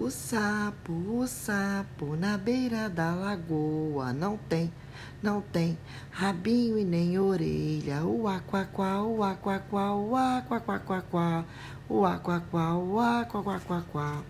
O sapo, o sapo na beira da lagoa não tem, não tem rabinho e nem orelha. O aquaquá, o aquaquá, o aquaquá, o aquaquá, o aquaquá, o aquaquá.